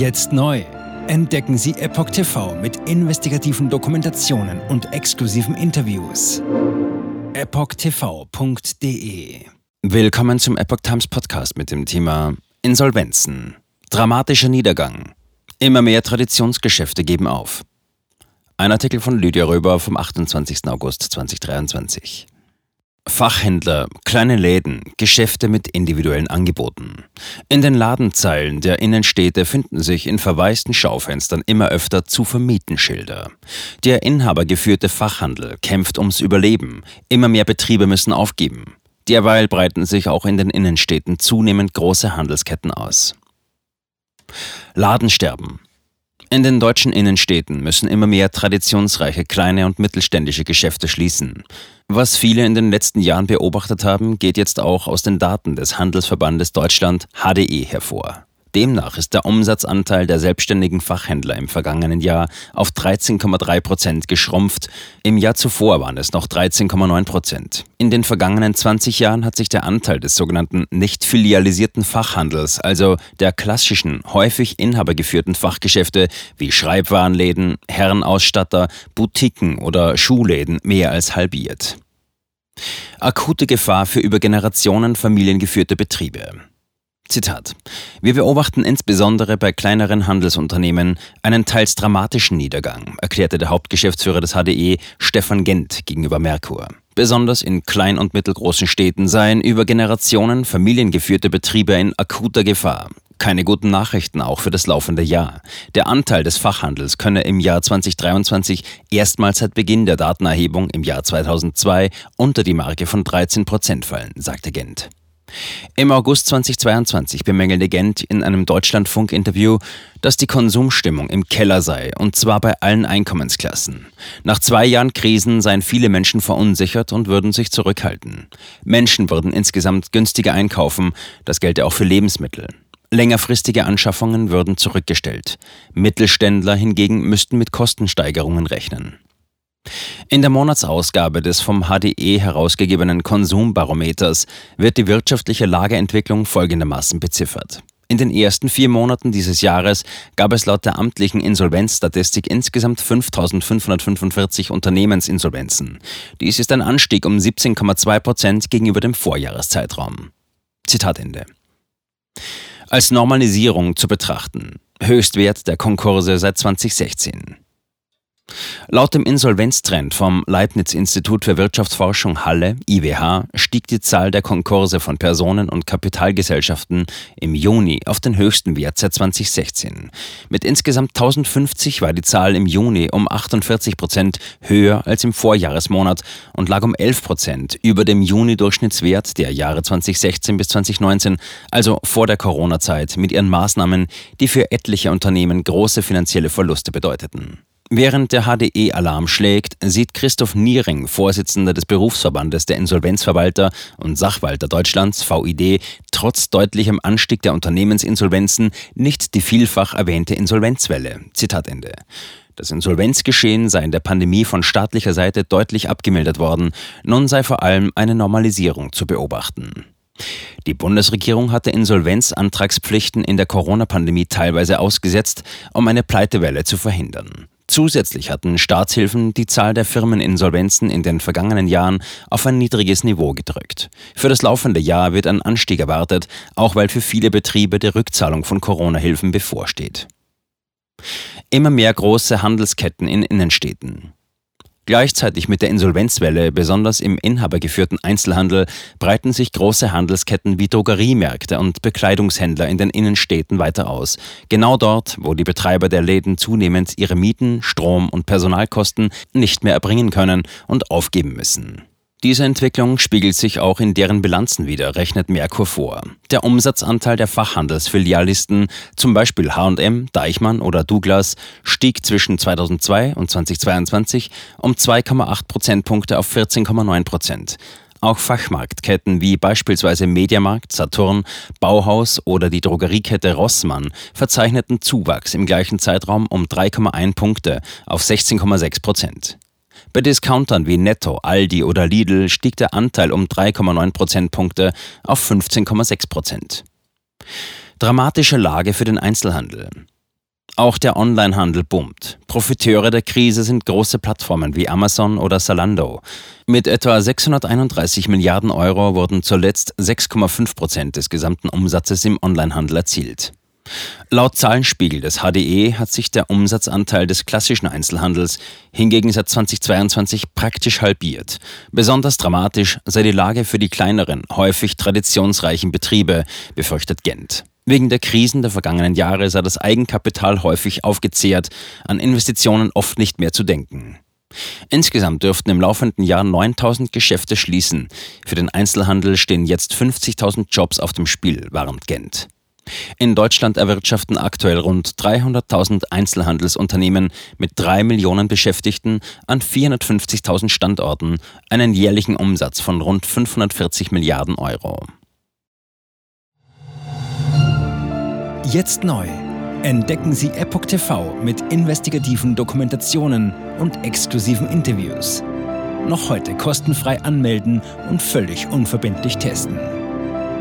Jetzt neu. Entdecken Sie Epoch TV mit investigativen Dokumentationen und exklusiven Interviews. EpochTV.de Willkommen zum Epoch Times Podcast mit dem Thema Insolvenzen. Dramatischer Niedergang. Immer mehr Traditionsgeschäfte geben auf. Ein Artikel von Lydia Röber vom 28. August 2023. Fachhändler, kleine Läden, Geschäfte mit individuellen Angeboten. In den Ladenzeilen der Innenstädte finden sich in verwaisten Schaufenstern immer öfter zu vermieten Schilder. Der inhabergeführte Fachhandel kämpft ums Überleben. Immer mehr Betriebe müssen aufgeben. Derweil breiten sich auch in den Innenstädten zunehmend große Handelsketten aus. Ladensterben. In den deutschen Innenstädten müssen immer mehr traditionsreiche kleine und mittelständische Geschäfte schließen. Was viele in den letzten Jahren beobachtet haben, geht jetzt auch aus den Daten des Handelsverbandes Deutschland HDE hervor. Demnach ist der Umsatzanteil der selbstständigen Fachhändler im vergangenen Jahr auf 13,3 Prozent geschrumpft. Im Jahr zuvor waren es noch 13,9 Prozent. In den vergangenen 20 Jahren hat sich der Anteil des sogenannten nicht filialisierten Fachhandels, also der klassischen, häufig inhabergeführten Fachgeschäfte wie Schreibwarenläden, Herrenausstatter, Boutiquen oder Schuhläden mehr als halbiert. Akute Gefahr für über Generationen familiengeführte Betriebe. Zitat. Wir beobachten insbesondere bei kleineren Handelsunternehmen einen teils dramatischen Niedergang, erklärte der Hauptgeschäftsführer des HDE Stefan Gent gegenüber Merkur. Besonders in klein- und mittelgroßen Städten seien über Generationen familiengeführte Betriebe in akuter Gefahr. Keine guten Nachrichten auch für das laufende Jahr. Der Anteil des Fachhandels könne im Jahr 2023 erstmals seit Beginn der Datenerhebung im Jahr 2002 unter die Marke von 13 Prozent fallen, sagte Gent. Im August 2022 bemängelte Gent in einem Deutschlandfunk-Interview, dass die Konsumstimmung im Keller sei, und zwar bei allen Einkommensklassen. Nach zwei Jahren Krisen seien viele Menschen verunsichert und würden sich zurückhalten. Menschen würden insgesamt günstiger einkaufen, das gelte auch für Lebensmittel. Längerfristige Anschaffungen würden zurückgestellt. Mittelständler hingegen müssten mit Kostensteigerungen rechnen. In der Monatsausgabe des vom HDE herausgegebenen Konsumbarometers wird die wirtschaftliche Lageentwicklung folgendermaßen beziffert. In den ersten vier Monaten dieses Jahres gab es laut der amtlichen Insolvenzstatistik insgesamt 5.545 Unternehmensinsolvenzen. Dies ist ein Anstieg um 17,2 Prozent gegenüber dem Vorjahreszeitraum. Zitat Ende. Als Normalisierung zu betrachten. Höchstwert der Konkurse seit 2016. Laut dem Insolvenztrend vom Leibniz-Institut für Wirtschaftsforschung Halle, IWH, stieg die Zahl der Konkurse von Personen- und Kapitalgesellschaften im Juni auf den höchsten Wert seit 2016. Mit insgesamt 1050 war die Zahl im Juni um 48 Prozent höher als im Vorjahresmonat und lag um 11 Prozent über dem Juni-Durchschnittswert der Jahre 2016 bis 2019, also vor der Corona-Zeit, mit ihren Maßnahmen, die für etliche Unternehmen große finanzielle Verluste bedeuteten. Während der HDE Alarm schlägt, sieht Christoph Niering, Vorsitzender des Berufsverbandes der Insolvenzverwalter und Sachwalter Deutschlands, VID, trotz deutlichem Anstieg der Unternehmensinsolvenzen nicht die vielfach erwähnte Insolvenzwelle. Zitat Ende. Das Insolvenzgeschehen sei in der Pandemie von staatlicher Seite deutlich abgemildert worden, nun sei vor allem eine Normalisierung zu beobachten. Die Bundesregierung hatte Insolvenzantragspflichten in der Corona-Pandemie teilweise ausgesetzt, um eine Pleitewelle zu verhindern. Zusätzlich hatten Staatshilfen die Zahl der Firmeninsolvenzen in den vergangenen Jahren auf ein niedriges Niveau gedrückt. Für das laufende Jahr wird ein Anstieg erwartet, auch weil für viele Betriebe die Rückzahlung von Corona-Hilfen bevorsteht. Immer mehr große Handelsketten in Innenstädten. Gleichzeitig mit der Insolvenzwelle, besonders im inhabergeführten Einzelhandel, breiten sich große Handelsketten wie Drogeriemärkte und Bekleidungshändler in den Innenstädten weiter aus. Genau dort, wo die Betreiber der Läden zunehmend ihre Mieten, Strom und Personalkosten nicht mehr erbringen können und aufgeben müssen. Diese Entwicklung spiegelt sich auch in deren Bilanzen wider, rechnet Merkur vor. Der Umsatzanteil der Fachhandelsfilialisten, zum Beispiel H&M, Deichmann oder Douglas, stieg zwischen 2002 und 2022 um 2,8 Prozentpunkte auf 14,9 Prozent. Auch Fachmarktketten wie beispielsweise Mediamarkt, Saturn, Bauhaus oder die Drogeriekette Rossmann verzeichneten Zuwachs im gleichen Zeitraum um 3,1 Punkte auf 16,6 Prozent. Bei Discountern wie Netto, Aldi oder Lidl stieg der Anteil um 3,9 Prozentpunkte auf 15,6 Prozent. Dramatische Lage für den Einzelhandel. Auch der Onlinehandel boomt. Profiteure der Krise sind große Plattformen wie Amazon oder Zalando. Mit etwa 631 Milliarden Euro wurden zuletzt 6,5 Prozent des gesamten Umsatzes im Onlinehandel erzielt. Laut Zahlenspiegel des HDE hat sich der Umsatzanteil des klassischen Einzelhandels hingegen seit 2022 praktisch halbiert. Besonders dramatisch sei die Lage für die kleineren, häufig traditionsreichen Betriebe, befürchtet Gent. Wegen der Krisen der vergangenen Jahre sei das Eigenkapital häufig aufgezehrt, an Investitionen oft nicht mehr zu denken. Insgesamt dürften im laufenden Jahr 9000 Geschäfte schließen. Für den Einzelhandel stehen jetzt 50.000 Jobs auf dem Spiel, warnt Gent. In Deutschland erwirtschaften aktuell rund 300.000 Einzelhandelsunternehmen mit drei Millionen Beschäftigten an 450.000 Standorten einen jährlichen Umsatz von rund 540 Milliarden Euro. Jetzt neu. Entdecken Sie Epoch TV mit investigativen Dokumentationen und exklusiven Interviews. Noch heute kostenfrei anmelden und völlig unverbindlich testen.